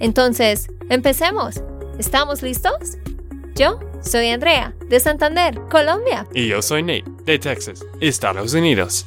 Entonces, empecemos. ¿Estamos listos? Yo soy Andrea, de Santander, Colombia. Y yo soy Nate, de Texas, Estados Unidos.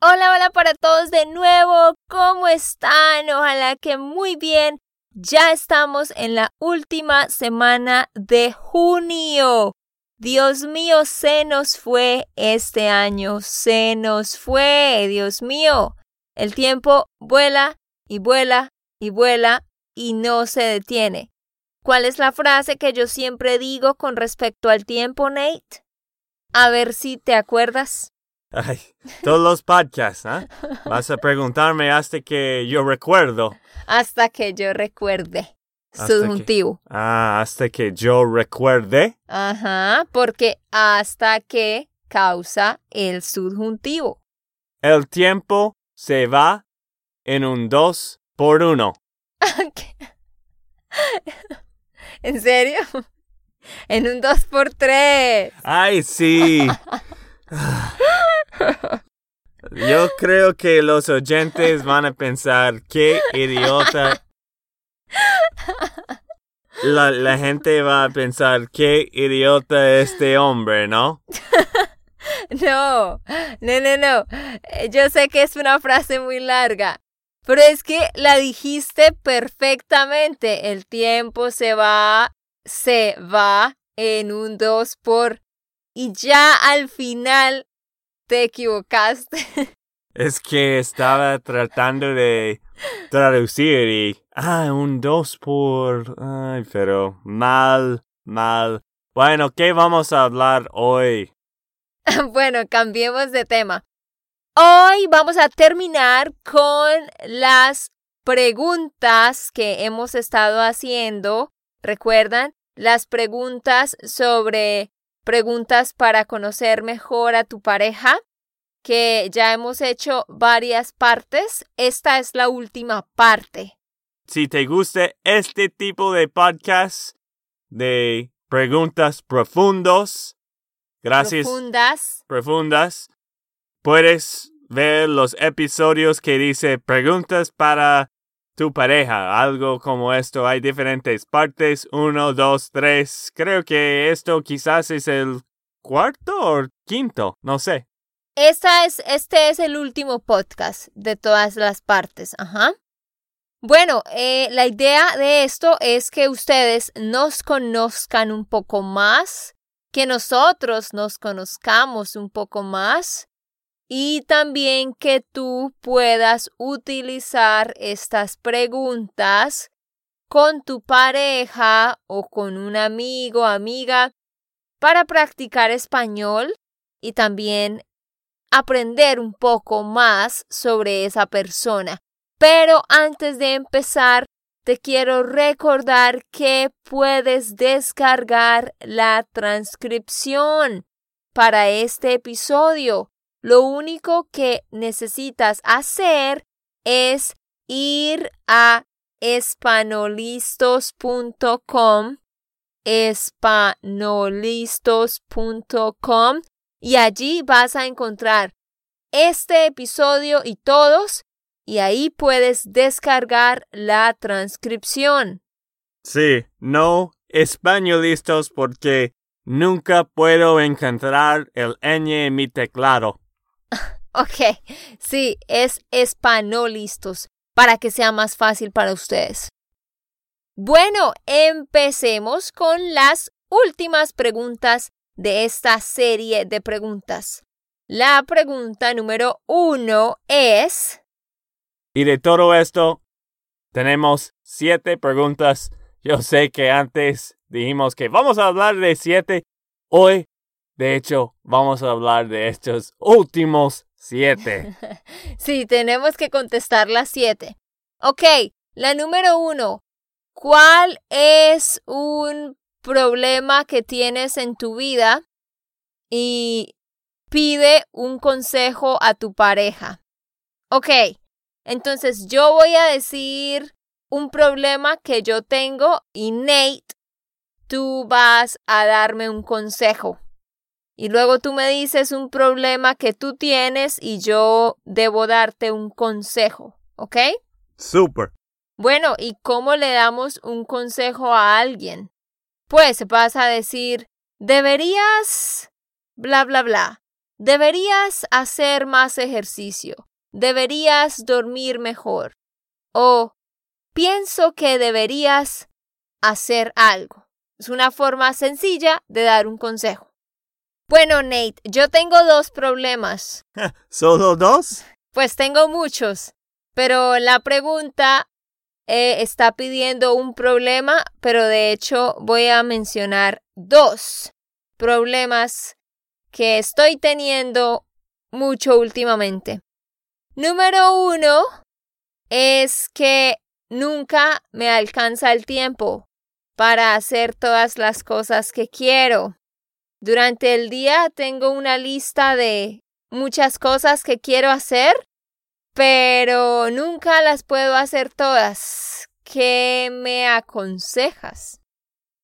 Hola, hola para todos de nuevo. ¿Cómo están? Ojalá que muy bien. Ya estamos en la última semana de junio. Dios mío, se nos fue este año, se nos fue, Dios mío. El tiempo vuela y vuela y vuela y no se detiene. ¿Cuál es la frase que yo siempre digo con respecto al tiempo, Nate? A ver si te acuerdas. Ay, todos los podcasts, ¿ah? Vas a preguntarme hasta que yo recuerdo. Hasta que yo recuerde subjuntivo. ah, hasta que yo recuerde. Ajá, porque hasta que causa el subjuntivo. El tiempo se va en un dos por uno. ¿En serio? En un dos por tres. Ay, sí. Yo creo que los oyentes van a pensar, qué idiota la, la gente va a pensar, qué idiota este hombre, ¿no? no, no, no, no. Eh, yo sé que es una frase muy larga, pero es que la dijiste perfectamente. El tiempo se va, se va en un dos por... Y ya al final te equivocaste. Es que estaba tratando de traducir y Ah, un dos por... Ay, pero mal, mal. Bueno, ¿qué vamos a hablar hoy? bueno, cambiemos de tema. Hoy vamos a terminar con las preguntas que hemos estado haciendo. ¿Recuerdan? Las preguntas sobre preguntas para conocer mejor a tu pareja, que ya hemos hecho varias partes. Esta es la última parte si te gusta este tipo de podcast de preguntas profundos, gracias. Profundas. Profundas. Puedes ver los episodios que dice preguntas para tu pareja, algo como esto. Hay diferentes partes, uno, dos, tres. Creo que esto quizás es el cuarto o quinto, no sé. Esta es, este es el último podcast de todas las partes, ajá. Bueno, eh, la idea de esto es que ustedes nos conozcan un poco más, que nosotros nos conozcamos un poco más y también que tú puedas utilizar estas preguntas con tu pareja o con un amigo, amiga, para practicar español y también aprender un poco más sobre esa persona. Pero antes de empezar, te quiero recordar que puedes descargar la transcripción para este episodio. Lo único que necesitas hacer es ir a espanolistos.com espanolistos.com y allí vas a encontrar este episodio y todos y ahí puedes descargar la transcripción. Sí, no españolistos porque nunca puedo encontrar el ñ en mi teclado. Ok, sí, es espanolistos para que sea más fácil para ustedes. Bueno, empecemos con las últimas preguntas de esta serie de preguntas. La pregunta número uno es y de todo esto, tenemos siete preguntas. Yo sé que antes dijimos que vamos a hablar de siete. Hoy, de hecho, vamos a hablar de estos últimos siete. sí, tenemos que contestar las siete. Ok, La número uno, ¿cuál es un problema que tienes en tu vida y pide un consejo a tu pareja? Ok, entonces yo voy a decir un problema que yo tengo y Nate, tú vas a darme un consejo. Y luego tú me dices un problema que tú tienes y yo debo darte un consejo, ¿ok? Super. Bueno, ¿y cómo le damos un consejo a alguien? Pues vas a decir, deberías, bla, bla, bla, deberías hacer más ejercicio, deberías dormir mejor, o pienso que deberías hacer algo. Es una forma sencilla de dar un consejo. Bueno, Nate, yo tengo dos problemas. ¿Solo dos? Pues tengo muchos, pero la pregunta eh, está pidiendo un problema, pero de hecho voy a mencionar dos problemas que estoy teniendo mucho últimamente. Número uno es que nunca me alcanza el tiempo para hacer todas las cosas que quiero. Durante el día tengo una lista de muchas cosas que quiero hacer, pero nunca las puedo hacer todas. ¿Qué me aconsejas?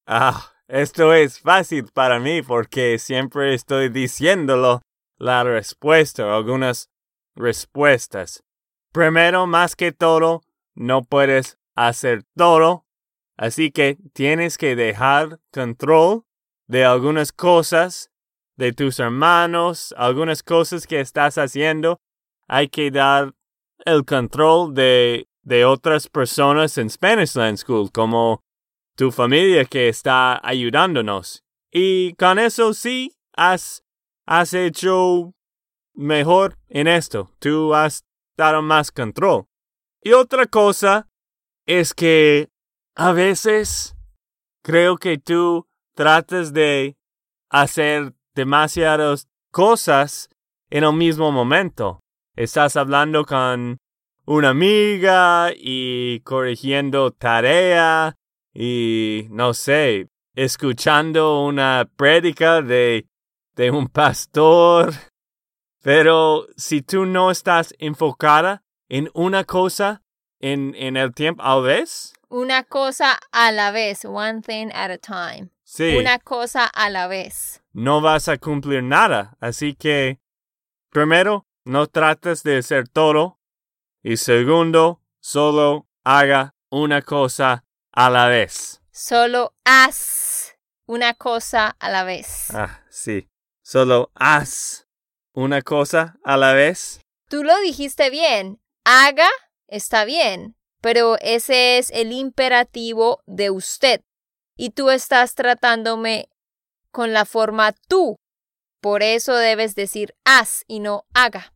Ah, esto es fácil para mí porque siempre estoy diciéndolo la respuesta, algunas respuestas. Primero, más que todo, no puedes hacer todo, así que tienes que dejar control de algunas cosas de tus hermanos, algunas cosas que estás haciendo. Hay que dar el control de, de otras personas en Spanish Land School, como tu familia que está ayudándonos. Y con eso sí has, has hecho mejor en esto. Tú has dado más control. Y otra cosa es que a veces creo que tú tratas de hacer demasiadas cosas en el mismo momento. Estás hablando con una amiga y corrigiendo tarea y no sé, escuchando una prédica de, de un pastor. Pero si tú no estás enfocada en una cosa en, en el tiempo a la vez. Una cosa a la vez, one thing at a time. Sí. Una cosa a la vez. No vas a cumplir nada. Así que, primero, no trates de hacer todo. Y segundo, solo haga una cosa a la vez. Solo haz una cosa a la vez. Ah, sí. Solo haz una cosa a la vez. Tú lo dijiste bien. Haga está bien, pero ese es el imperativo de usted y tú estás tratándome con la forma tú. Por eso debes decir haz y no haga.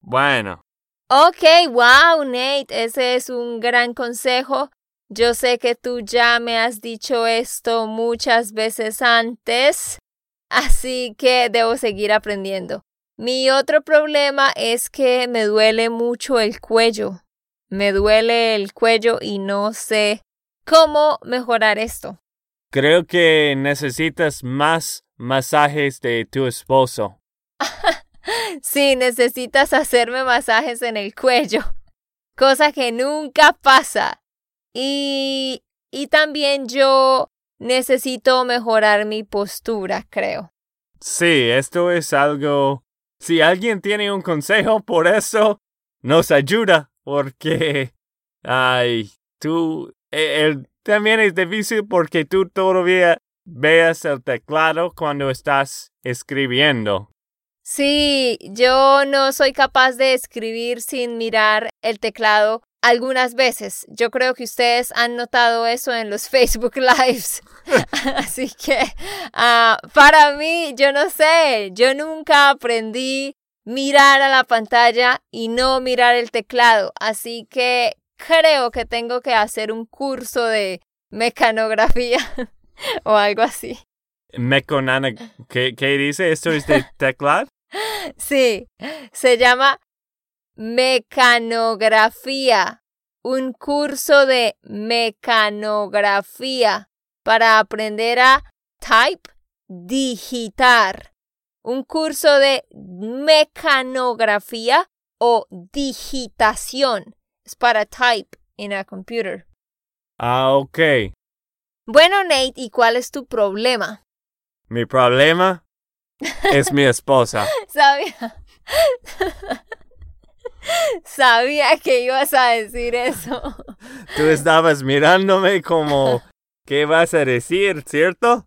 Bueno. Ok, wow, Nate, ese es un gran consejo. Yo sé que tú ya me has dicho esto muchas veces antes, así que debo seguir aprendiendo. Mi otro problema es que me duele mucho el cuello. Me duele el cuello y no sé cómo mejorar esto. Creo que necesitas más masajes de tu esposo. sí, necesitas hacerme masajes en el cuello, cosa que nunca pasa. Y, y también yo necesito mejorar mi postura, creo. Sí, esto es algo... Si alguien tiene un consejo por eso, nos ayuda, porque... Ay, tú... E, el, también es difícil porque tú todavía veas el teclado cuando estás escribiendo. Sí, yo no soy capaz de escribir sin mirar el teclado algunas veces. Yo creo que ustedes han notado eso en los Facebook Lives. Así que uh, para mí, yo no sé, yo nunca aprendí mirar a la pantalla y no mirar el teclado. Así que creo que tengo que hacer un curso de mecanografía o algo así. Meconana, ¿qué, ¿qué dice? ¿Esto es de teclado? Sí, se llama mecanografía. un curso de mecanografía para aprender a type, digitar. Un curso de mecanografía o digitación. Es para type in a computer. Ah, ok. Bueno, Nate, ¿y cuál es tu problema? Mi problema es mi esposa. Sabía. Sabía que ibas a decir eso. Tú estabas mirándome como, ¿qué vas a decir, cierto?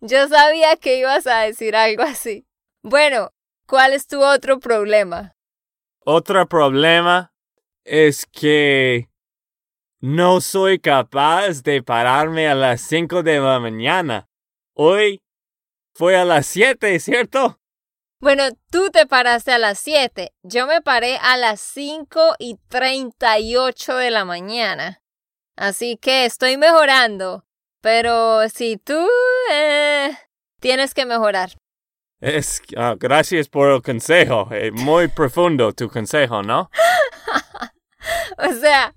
Yo sabía que ibas a decir algo así. Bueno, ¿cuál es tu otro problema? Otro problema es que no soy capaz de pararme a las 5 de la mañana. Hoy fue a las 7, ¿cierto? Bueno, tú te paraste a las 7. Yo me paré a las 5 y 38 de la mañana. Así que estoy mejorando. Pero si tú eh, tienes que mejorar. Es, ah, gracias por el consejo. Eh, muy profundo tu consejo, ¿no? o sea,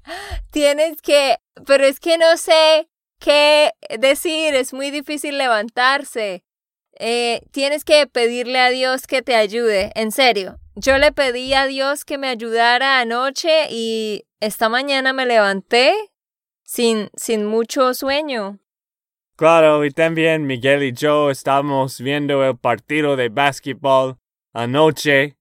tienes que... Pero es que no sé qué decir. Es muy difícil levantarse. Eh, tienes que pedirle a Dios que te ayude, en serio. Yo le pedí a Dios que me ayudara anoche y esta mañana me levanté sin, sin mucho sueño. Claro, y también Miguel y yo estamos viendo el partido de básquetbol anoche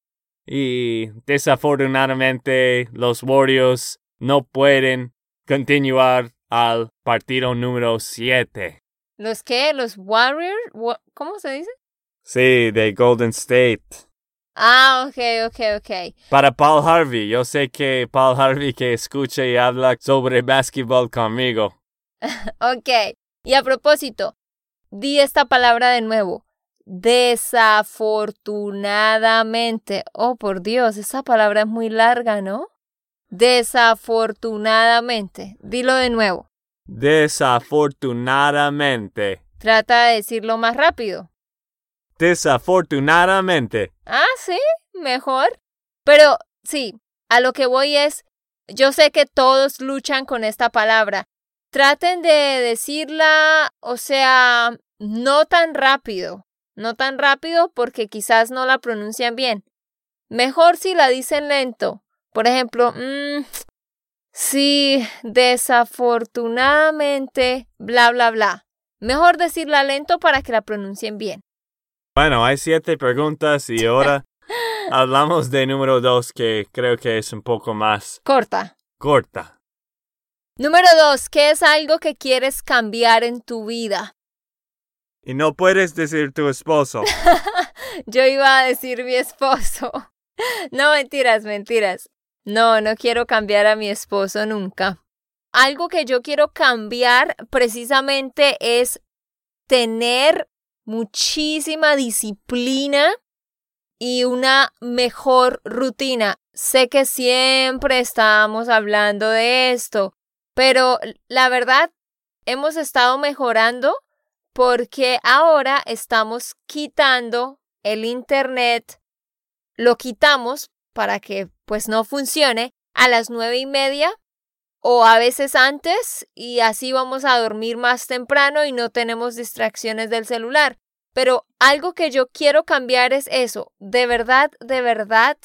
y desafortunadamente los Warriors no pueden continuar al partido número 7. ¿Los qué? ¿Los Warriors? ¿Cómo se dice? Sí, de Golden State. Ah, ok, ok, ok. Para Paul Harvey, yo sé que Paul Harvey que escucha y habla sobre básquetbol conmigo. ok, y a propósito, di esta palabra de nuevo. Desafortunadamente. Oh, por Dios, esa palabra es muy larga, ¿no? Desafortunadamente. Dilo de nuevo. Desafortunadamente. Trata de decirlo más rápido. Desafortunadamente. Ah, sí, mejor. Pero sí, a lo que voy es, yo sé que todos luchan con esta palabra. Traten de decirla, o sea, no tan rápido. No tan rápido porque quizás no la pronuncian bien. Mejor si la dicen lento. Por ejemplo, mmm, Sí, desafortunadamente, bla, bla, bla. Mejor decirla lento para que la pronuncien bien. Bueno, hay siete preguntas y ahora hablamos de número dos que creo que es un poco más corta. Corta. Número dos, ¿qué es algo que quieres cambiar en tu vida? Y no puedes decir tu esposo. Yo iba a decir mi esposo. No, mentiras, mentiras. No, no quiero cambiar a mi esposo nunca. Algo que yo quiero cambiar precisamente es tener muchísima disciplina y una mejor rutina. Sé que siempre estamos hablando de esto, pero la verdad hemos estado mejorando porque ahora estamos quitando el Internet, lo quitamos para que pues no funcione a las nueve y media o a veces antes y así vamos a dormir más temprano y no tenemos distracciones del celular. Pero algo que yo quiero cambiar es eso, de verdad, de verdad,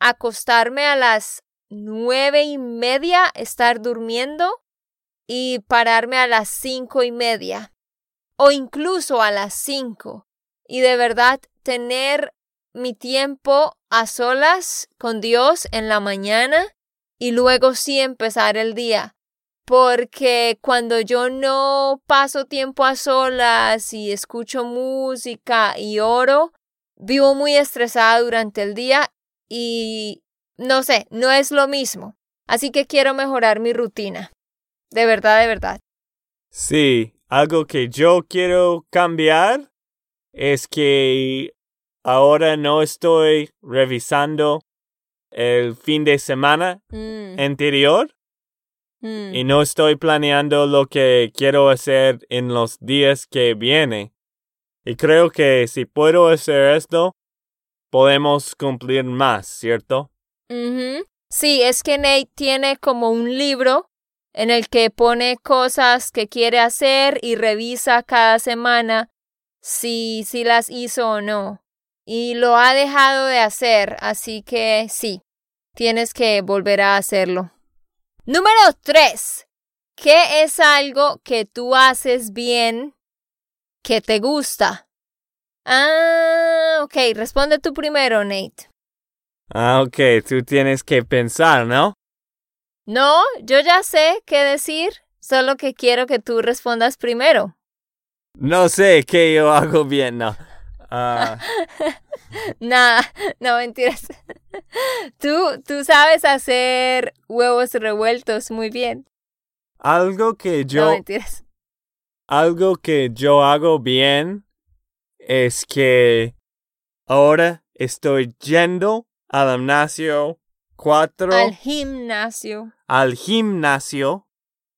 acostarme a las nueve y media, estar durmiendo y pararme a las cinco y media o incluso a las cinco y de verdad tener mi tiempo a solas con Dios en la mañana y luego sí empezar el día. Porque cuando yo no paso tiempo a solas y escucho música y oro, vivo muy estresada durante el día y no sé, no es lo mismo. Así que quiero mejorar mi rutina. De verdad, de verdad. Sí, algo que yo quiero cambiar es que ahora no estoy revisando el fin de semana mm. anterior mm. y no estoy planeando lo que quiero hacer en los días que vienen. Y creo que si puedo hacer esto, podemos cumplir más, ¿cierto? Sí, es que Nate tiene como un libro en el que pone cosas que quiere hacer y revisa cada semana si, si las hizo o no. Y lo ha dejado de hacer, así que sí, tienes que volver a hacerlo. Número 3. ¿Qué es algo que tú haces bien que te gusta? Ah, ok, responde tú primero, Nate. Ah, ok, tú tienes que pensar, ¿no? No, yo ya sé qué decir, solo que quiero que tú respondas primero. No sé qué yo hago bien, no. Ah, Nada, no mentiras. Tú, tú sabes hacer huevos revueltos muy bien. algo que No yo, mentiras. algo que yo hago bien es que ahora estoy yendo al gimnasio cuatro Al gimnasio. Al gimnasio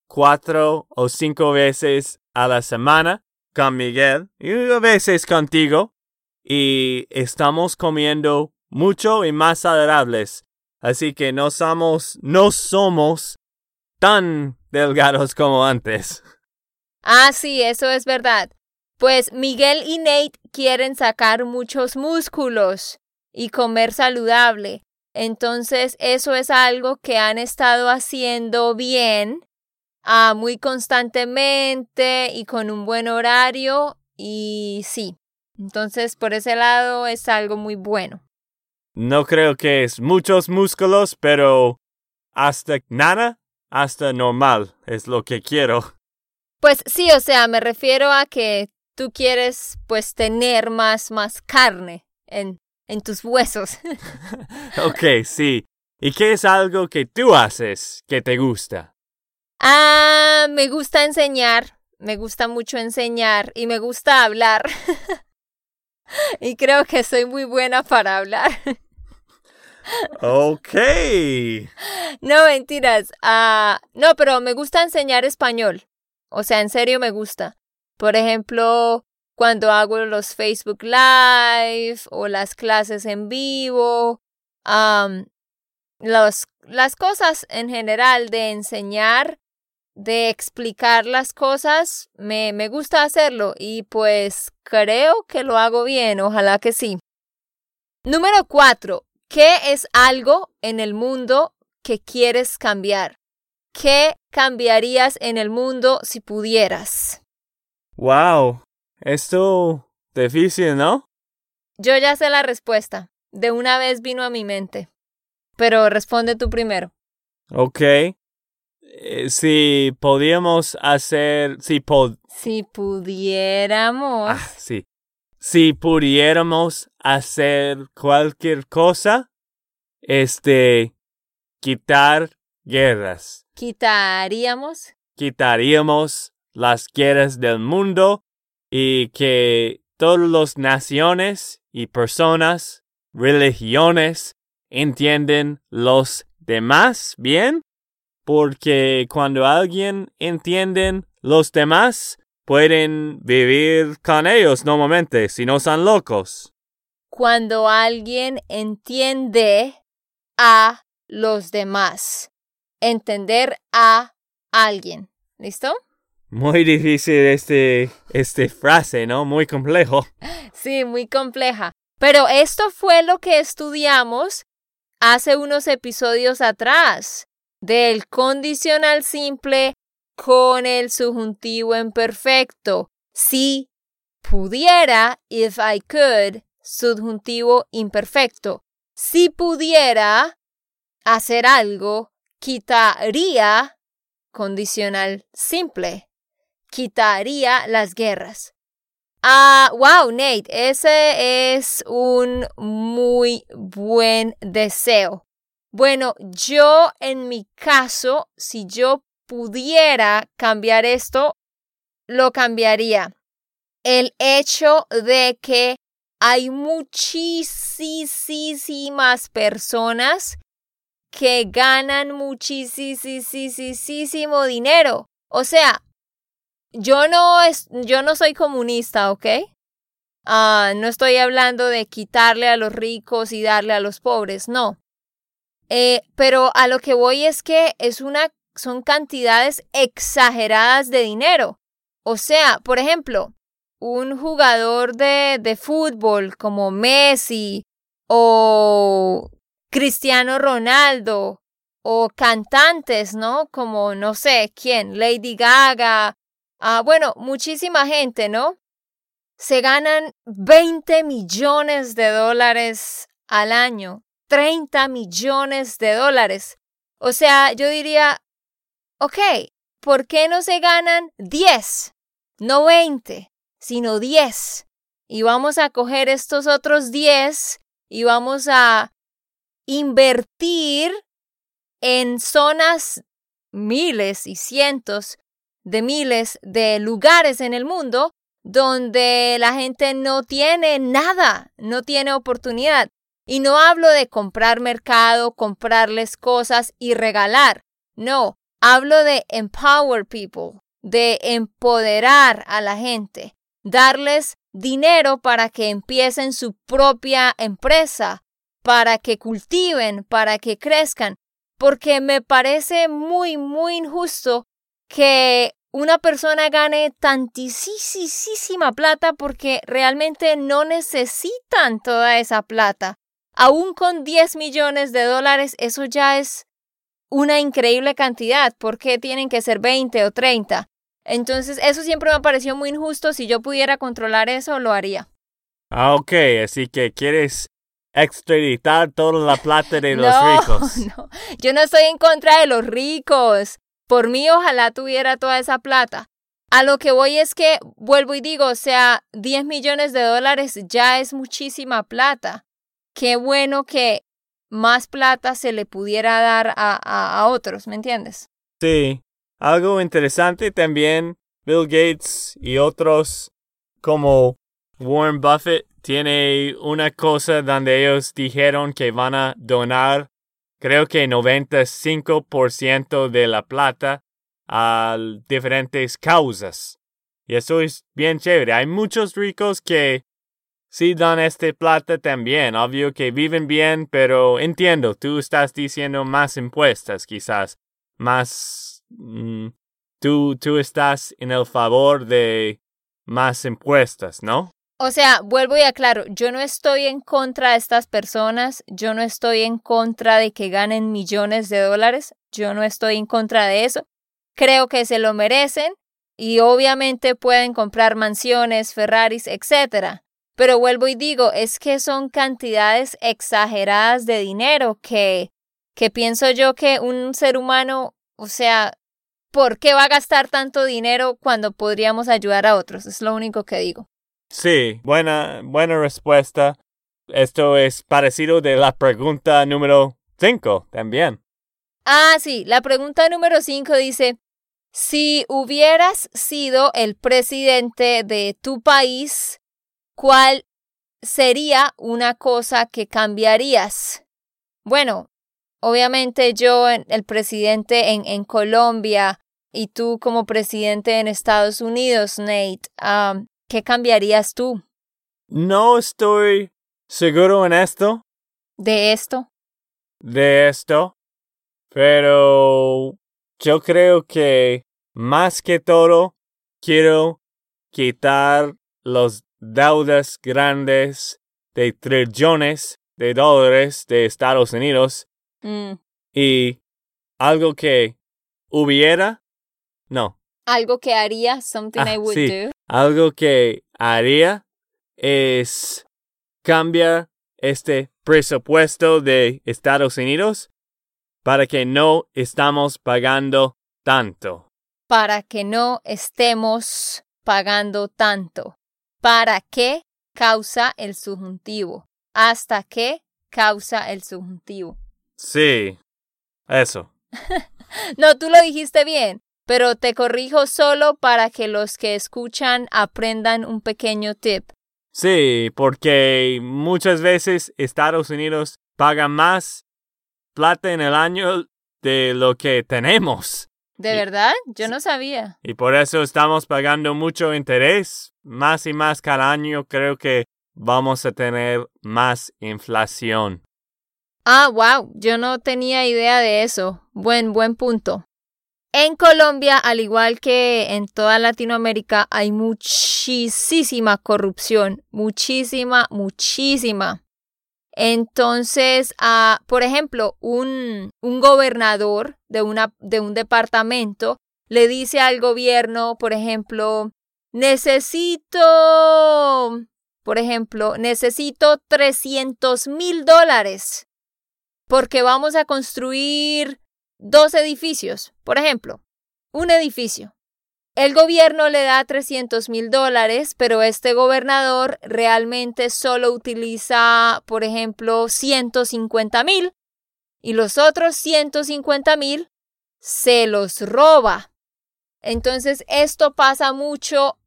cuatro o cinco veces a la semana con Miguel y a veces contigo y estamos comiendo mucho y más saludables. Así que no somos, no somos tan delgados como antes. Ah, sí, eso es verdad. Pues Miguel y Nate quieren sacar muchos músculos y comer saludable. Entonces, eso es algo que han estado haciendo bien, ah, muy constantemente y con un buen horario. Y sí, entonces por ese lado es algo muy bueno. No creo que es muchos músculos, pero hasta nada, hasta normal es lo que quiero. Pues sí, o sea, me refiero a que tú quieres pues tener más, más carne en, en tus huesos. ok, sí. ¿Y qué es algo que tú haces que te gusta? ah, me gusta enseñar, me gusta mucho enseñar y me gusta hablar. y creo que soy muy buena para hablar. Ok. no, mentiras. Ah, no, pero me gusta enseñar español. O sea, en serio me gusta. Por ejemplo, cuando hago los Facebook Live o las clases en vivo, las cosas en general de enseñar, de explicar las cosas, me, me gusta hacerlo y pues creo que lo hago bien, ojalá que sí. Número cuatro, ¿qué es algo en el mundo que quieres cambiar? ¿Qué cambiarías en el mundo si pudieras? Wow. Esto difícil, ¿no? Yo ya sé la respuesta. De una vez vino a mi mente. Pero responde tú primero. Ok. Eh, si podíamos hacer, si pod, Si pudiéramos. ah, sí. Si pudiéramos hacer cualquier cosa, este, quitar guerras. quitaríamos. Quitaríamos las guerras del mundo y que todas las naciones y personas, religiones, entienden los demás bien, porque cuando alguien entiende los demás, pueden vivir con ellos normalmente, si no son locos. Cuando alguien entiende a los demás. Entender a alguien. ¿Listo? Muy difícil este, este frase, ¿no? Muy complejo. Sí, muy compleja. Pero esto fue lo que estudiamos hace unos episodios atrás del condicional simple con el subjuntivo imperfecto. Si pudiera, if I could, subjuntivo imperfecto. Si pudiera hacer algo, quitaría condicional simple. Quitaría las guerras. Ah, wow, Nate, ese es un muy buen deseo. Bueno, yo en mi caso, si yo pudiera cambiar esto, lo cambiaría. El hecho de que hay muchísimas personas que ganan muchísimo dinero. O sea, yo no, es, yo no soy comunista, ¿ok? Ah, no estoy hablando de quitarle a los ricos y darle a los pobres, no. Eh, pero a lo que voy es que es una, son cantidades exageradas de dinero. O sea, por ejemplo, un jugador de, de fútbol como Messi o Cristiano Ronaldo o cantantes, ¿no? Como no sé quién, Lady Gaga, ah, bueno, muchísima gente, ¿no? Se ganan 20 millones de dólares al año, 30 millones de dólares. O sea, yo diría, ok, ¿por qué no se ganan 10? No 20, sino 10. Y vamos a coger estos otros 10 y vamos a invertir en zonas miles y cientos de miles de lugares en el mundo donde la gente no tiene nada, no tiene oportunidad. Y no hablo de comprar mercado, comprarles cosas y regalar. No, hablo de empower people, de empoderar a la gente, darles dinero para que empiecen su propia empresa, para que cultiven, para que crezcan, porque me parece muy, muy injusto que una persona gane tantísima plata porque realmente no necesitan toda esa plata. Aún con 10 millones de dólares, eso ya es una increíble cantidad. ¿Por qué tienen que ser 20 o 30? Entonces, eso siempre me ha parecido muy injusto. Si yo pudiera controlar eso, lo haría. Ah, ok. Así que quieres extraditar toda la plata de los no, ricos. No, yo no estoy en contra de los ricos. Por mí, ojalá tuviera toda esa plata. A lo que voy es que, vuelvo y digo, o sea, 10 millones de dólares ya es muchísima plata. Qué bueno que más plata se le pudiera dar a, a, otros, ¿me entiendes? Sí. Algo interesante también, Bill Gates y otros como Warren Buffett tiene una cosa donde ellos dijeron que van a donar creo que 95% de la plata a diferentes causas. Y eso es bien chévere. Hay muchos ricos que sí dan este plata también. Obvio que viven bien, pero entiendo, tú estás diciendo más impuestos quizás. Más... Mm, tú, tú estás en el favor de más impuestos, ¿no? O sea, vuelvo y aclaro, yo no estoy en contra de estas personas, yo no estoy en contra de que ganen millones de dólares, yo no estoy en contra de eso. Creo que se lo merecen y obviamente pueden comprar mansiones, Ferraris, etc. Pero vuelvo y digo, es que son cantidades exageradas de dinero que, que pienso yo que un ser humano, o sea, ¿por qué va a gastar tanto dinero cuando podríamos ayudar a otros? Es lo único que digo. Sí, buena, buena respuesta. Esto es parecido de la pregunta número 5 también. Ah, sí, la pregunta número 5 dice, si hubieras sido el presidente de tu país, ¿cuál sería una cosa que cambiarías? Bueno, obviamente yo, el presidente en, en Colombia y tú como presidente en Estados Unidos, Nate, um, ¿Qué cambiarías tú? No estoy seguro en esto. ¿De esto? De esto. Pero yo creo que más que todo quiero quitar los deudas grandes de trillones de dólares de Estados Unidos mm. y algo que hubiera, no. Algo que haría, something Ah, I would sí. do. Algo que haría es cambiar este presupuesto de Estados Unidos para que no estamos pagando tanto. Para que no estemos pagando tanto. ¿Para qué causa el subjuntivo? ¿Hasta qué causa el subjuntivo? Sí, eso. No, tú lo dijiste bien, pero te corrijo solo para que los que escuchan aprendan un pequeño tip. Sí, porque muchas veces Estados Unidos paga más plata en el año de lo que tenemos. ¿De verdad? Yo no sabía. Y por eso estamos pagando mucho interés. Más y más cada año creo que vamos a tener más inflación. Ah, wow, yo no tenía idea de eso. Buen, buen punto. En Colombia, al igual que en toda Latinoamérica, hay muchísima corrupción, muchísima, muchísima. Entonces, por ejemplo, un, un gobernador de, una, de un departamento le dice al gobierno, por ejemplo, necesito, por ejemplo, necesito 300 mil dólares porque vamos a construir dos edificios. Por ejemplo, un edificio. El gobierno le da 300 mil dólares, pero este gobernador realmente solo utiliza, por ejemplo, 150 mil y los otros 150 mil se los roba. Entonces, esto pasa mucho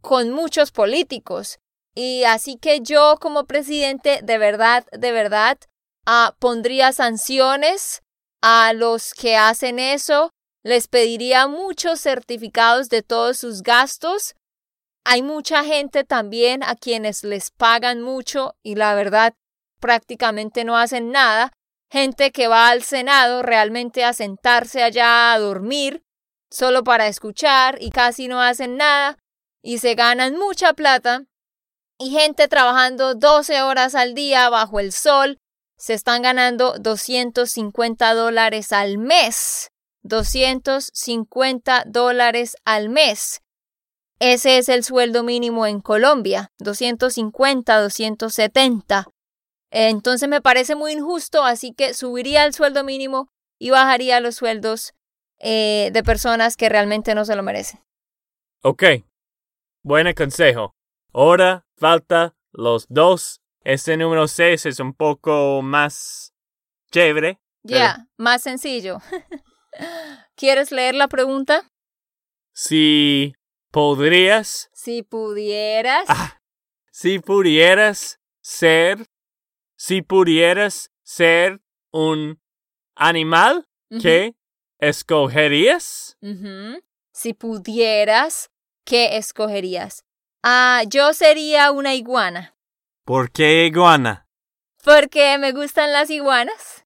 con muchos políticos. Y así que yo como presidente, de verdad, de verdad, Ah, pondría sanciones a los que hacen eso, les pediría muchos certificados de todos sus gastos. Hay mucha gente también a quienes les pagan mucho y la verdad prácticamente no hacen nada. Gente que va al Senado realmente a sentarse allá a dormir solo para escuchar y casi no hacen nada y se ganan mucha plata. Y gente trabajando 12 horas al día bajo el sol se están ganando 250 dólares al mes. 250 dólares al mes. Ese es el sueldo mínimo en Colombia, 250, 270. Entonces me parece muy injusto, así que subiría el sueldo mínimo y bajaría los sueldos eh, de personas que realmente no se lo merecen. Ok, buen consejo. Ahora falta los dos este número 6 es un poco más chévere. Ya, más sencillo. ¿Quieres leer la pregunta? Si podrías. Si pudieras. Ah, si pudieras ser. Si pudieras ser un animal, ¿qué escogerías? Si pudieras, ¿qué escogerías? Ah, yo sería una iguana. ¿Por qué iguana? Porque me gustan las iguanas.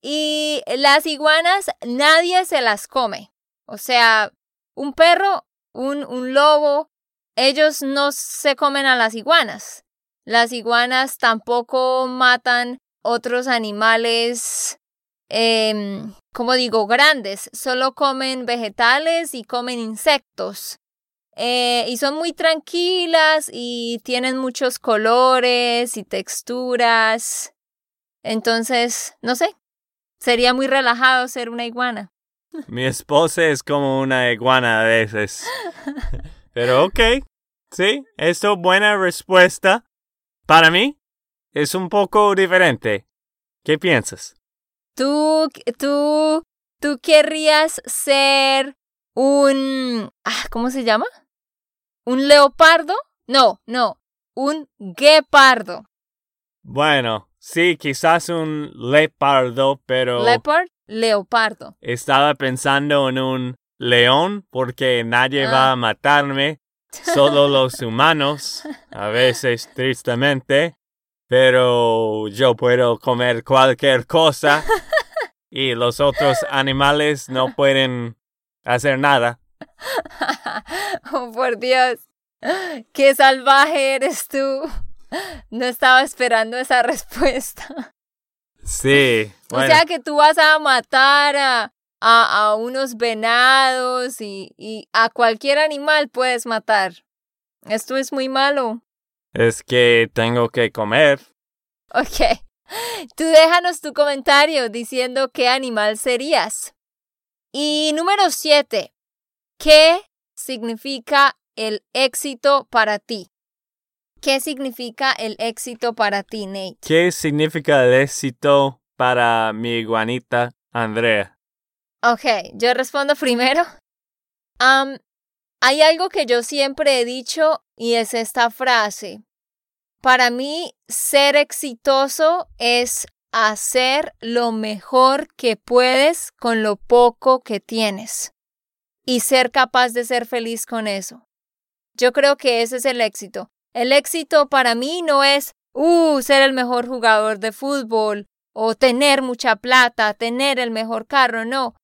Y las iguanas nadie se las come. O sea, un perro, un, un lobo, ellos no se comen a las iguanas. Las iguanas tampoco matan otros animales, eh, como digo, grandes. Solo comen vegetales y comen insectos. Eh, y son muy tranquilas y tienen muchos colores y texturas. Entonces, no sé, sería muy relajado ser una iguana. Mi esposa es como una iguana a veces. Pero ok, sí, esto buena respuesta. Para mí es un poco diferente. ¿Qué piensas? Tú, tú, tú querrías ser un... Ah, ¿Cómo se llama? ¿Un leopardo? No, no, un guepardo. Bueno, sí, quizás un leopardo, pero... Leopard, leopardo. Estaba pensando en un león porque nadie va a ah. matarme, solo los humanos, a veces tristemente, pero yo puedo comer cualquier cosa y los otros animales no pueden hacer nada. oh, por Dios. Qué salvaje eres tú. No estaba esperando esa respuesta. Sí. O sea que tú vas a matar a, a, unos venados y, y a cualquier animal puedes matar. Esto es muy malo. Es que tengo que comer. Ok. Tú déjanos tu comentario diciendo qué animal serías. Y número siete. ¿Qué significa el éxito para ti? ¿Qué significa el éxito para ti, Nate? ¿Qué significa el éxito para mi iguanita Andrea? Ok, yo respondo primero. hay algo que yo siempre he dicho y es esta frase. Para mí, ser exitoso es hacer lo mejor que puedes con lo poco que tienes y ser capaz de ser feliz con eso. Yo creo que ese es el éxito. El éxito para mí no es, uh, ser el mejor jugador de fútbol o tener mucha plata, tener el mejor carro, no.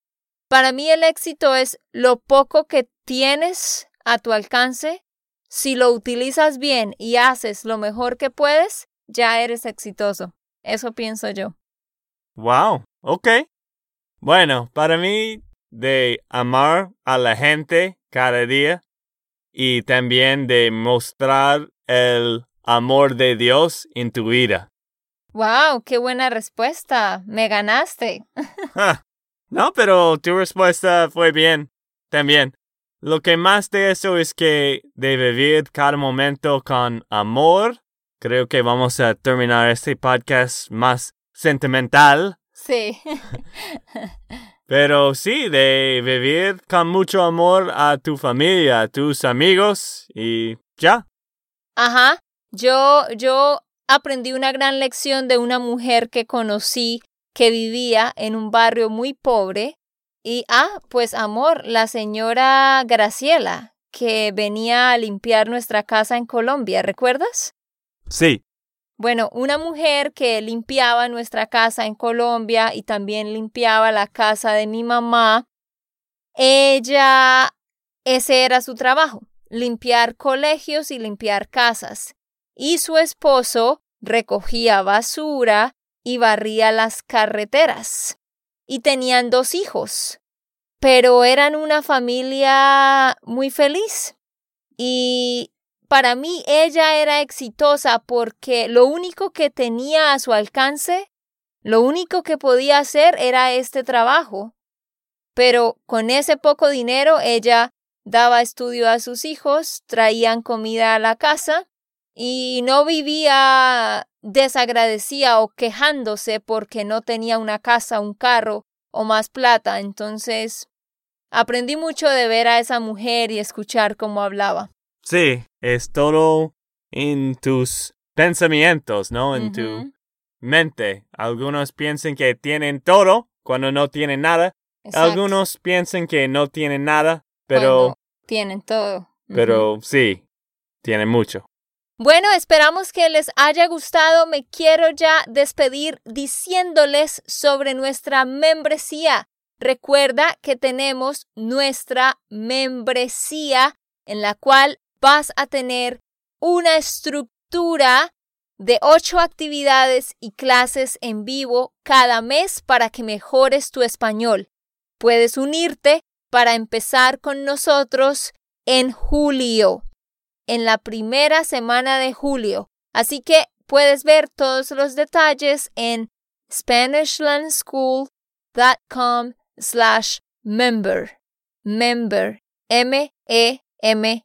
Para mí el éxito es lo poco que tienes a tu alcance. Si lo utilizas bien y haces lo mejor que puedes, ya eres exitoso. Eso pienso yo. Wow, ok. Bueno, para mí, de amar a la gente cada día y también de mostrar el amor de Dios en tu vida. Wow, qué buena respuesta. Me ganaste. Ah, no, pero tu respuesta fue bien. También. Lo que más de eso es que de vivir cada momento con amor. Creo que vamos a terminar este podcast más sentimental. Sí. Pero sí, de vivir con mucho amor a tu familia, a tus amigos y ya. Ajá. Yo, yo aprendí una gran lección de una mujer que conocí que vivía en un barrio muy pobre. Y, ah, pues amor, la señora Graciela, que venía a limpiar nuestra casa en Colombia, ¿recuerdas? Sí. Bueno, una mujer que limpiaba nuestra casa en Colombia y también limpiaba la casa de mi mamá, ella, ese era su trabajo, limpiar colegios y limpiar casas. Y su esposo recogía basura y barría las carreteras. Y tenían dos hijos, pero eran una familia muy feliz. Y para mí ella era exitosa porque lo único que tenía a su alcance, lo único que podía hacer era este trabajo. Pero con ese poco dinero ella daba estudio a sus hijos, traían comida a la casa y no vivía desagradecida o quejándose porque no tenía una casa, un carro o más plata. Entonces aprendí mucho de ver a esa mujer y escuchar cómo hablaba. Sí, es todo en tus pensamientos, ¿no? En tu mente. Algunos piensan que tienen todo cuando no tienen nada. Algunos piensan que no tienen nada, pero... tienen todo. Pero sí, tienen mucho. Bueno, esperamos que les haya gustado. Me quiero ya despedir diciéndoles sobre nuestra membresía. Recuerda que tenemos nuestra membresía en la cual vas a tener una estructura de ocho actividades y clases en vivo cada mes para que mejores tu español. Puedes unirte para empezar con nosotros en julio, en la primera semana de julio. Así que puedes ver todos los detalles en SpanishLandSchool.com slash member. Member. M-E-M